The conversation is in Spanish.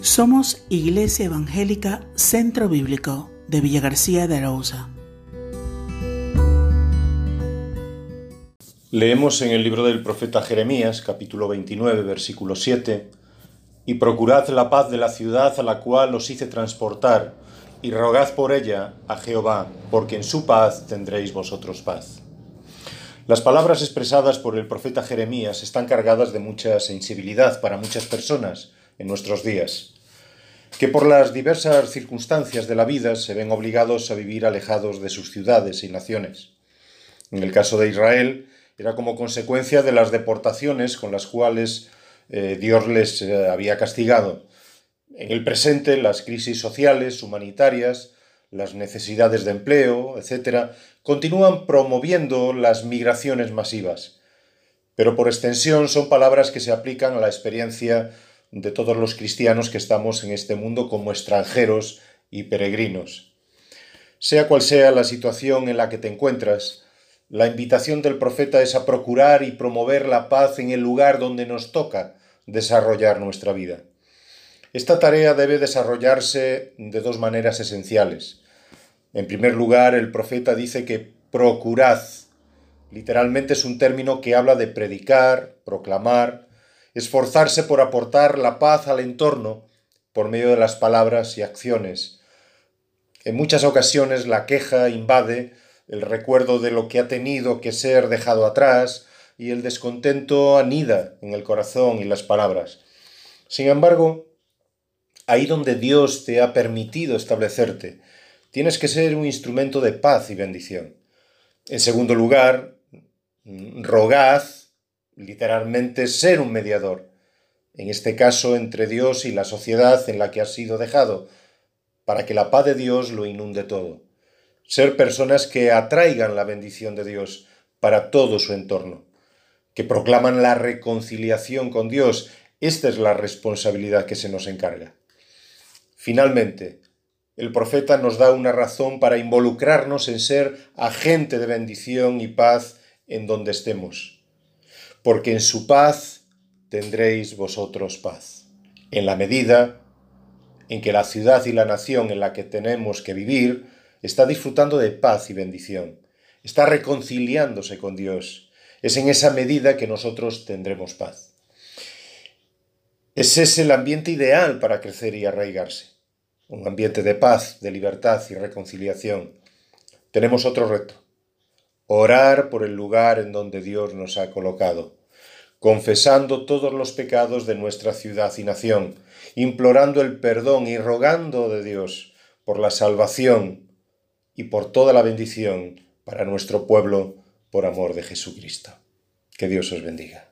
Somos Iglesia Evangélica Centro Bíblico de Villa García de Arauza. Leemos en el libro del profeta Jeremías, capítulo 29, versículo 7, Y procurad la paz de la ciudad a la cual os hice transportar, y rogad por ella a Jehová, porque en su paz tendréis vosotros paz. Las palabras expresadas por el profeta Jeremías están cargadas de mucha sensibilidad para muchas personas, en nuestros días, que por las diversas circunstancias de la vida se ven obligados a vivir alejados de sus ciudades y naciones. En el caso de Israel, era como consecuencia de las deportaciones con las cuales eh, Dios les eh, había castigado. En el presente, las crisis sociales, humanitarias, las necesidades de empleo, etc., continúan promoviendo las migraciones masivas. Pero por extensión son palabras que se aplican a la experiencia de todos los cristianos que estamos en este mundo como extranjeros y peregrinos. Sea cual sea la situación en la que te encuentras, la invitación del profeta es a procurar y promover la paz en el lugar donde nos toca desarrollar nuestra vida. Esta tarea debe desarrollarse de dos maneras esenciales. En primer lugar, el profeta dice que procurad. Literalmente es un término que habla de predicar, proclamar, esforzarse por aportar la paz al entorno por medio de las palabras y acciones. En muchas ocasiones la queja invade el recuerdo de lo que ha tenido que ser dejado atrás y el descontento anida en el corazón y las palabras. Sin embargo, ahí donde Dios te ha permitido establecerte, tienes que ser un instrumento de paz y bendición. En segundo lugar, rogad literalmente ser un mediador, en este caso entre Dios y la sociedad en la que has sido dejado, para que la paz de Dios lo inunde todo. Ser personas que atraigan la bendición de Dios para todo su entorno, que proclaman la reconciliación con Dios. Esta es la responsabilidad que se nos encarga. Finalmente, el profeta nos da una razón para involucrarnos en ser agente de bendición y paz en donde estemos porque en su paz tendréis vosotros paz. En la medida en que la ciudad y la nación en la que tenemos que vivir está disfrutando de paz y bendición, está reconciliándose con Dios, es en esa medida que nosotros tendremos paz. Ese es el ambiente ideal para crecer y arraigarse, un ambiente de paz, de libertad y reconciliación. Tenemos otro reto, orar por el lugar en donde Dios nos ha colocado, confesando todos los pecados de nuestra ciudad y nación, implorando el perdón y rogando de Dios por la salvación y por toda la bendición para nuestro pueblo por amor de Jesucristo. Que Dios os bendiga.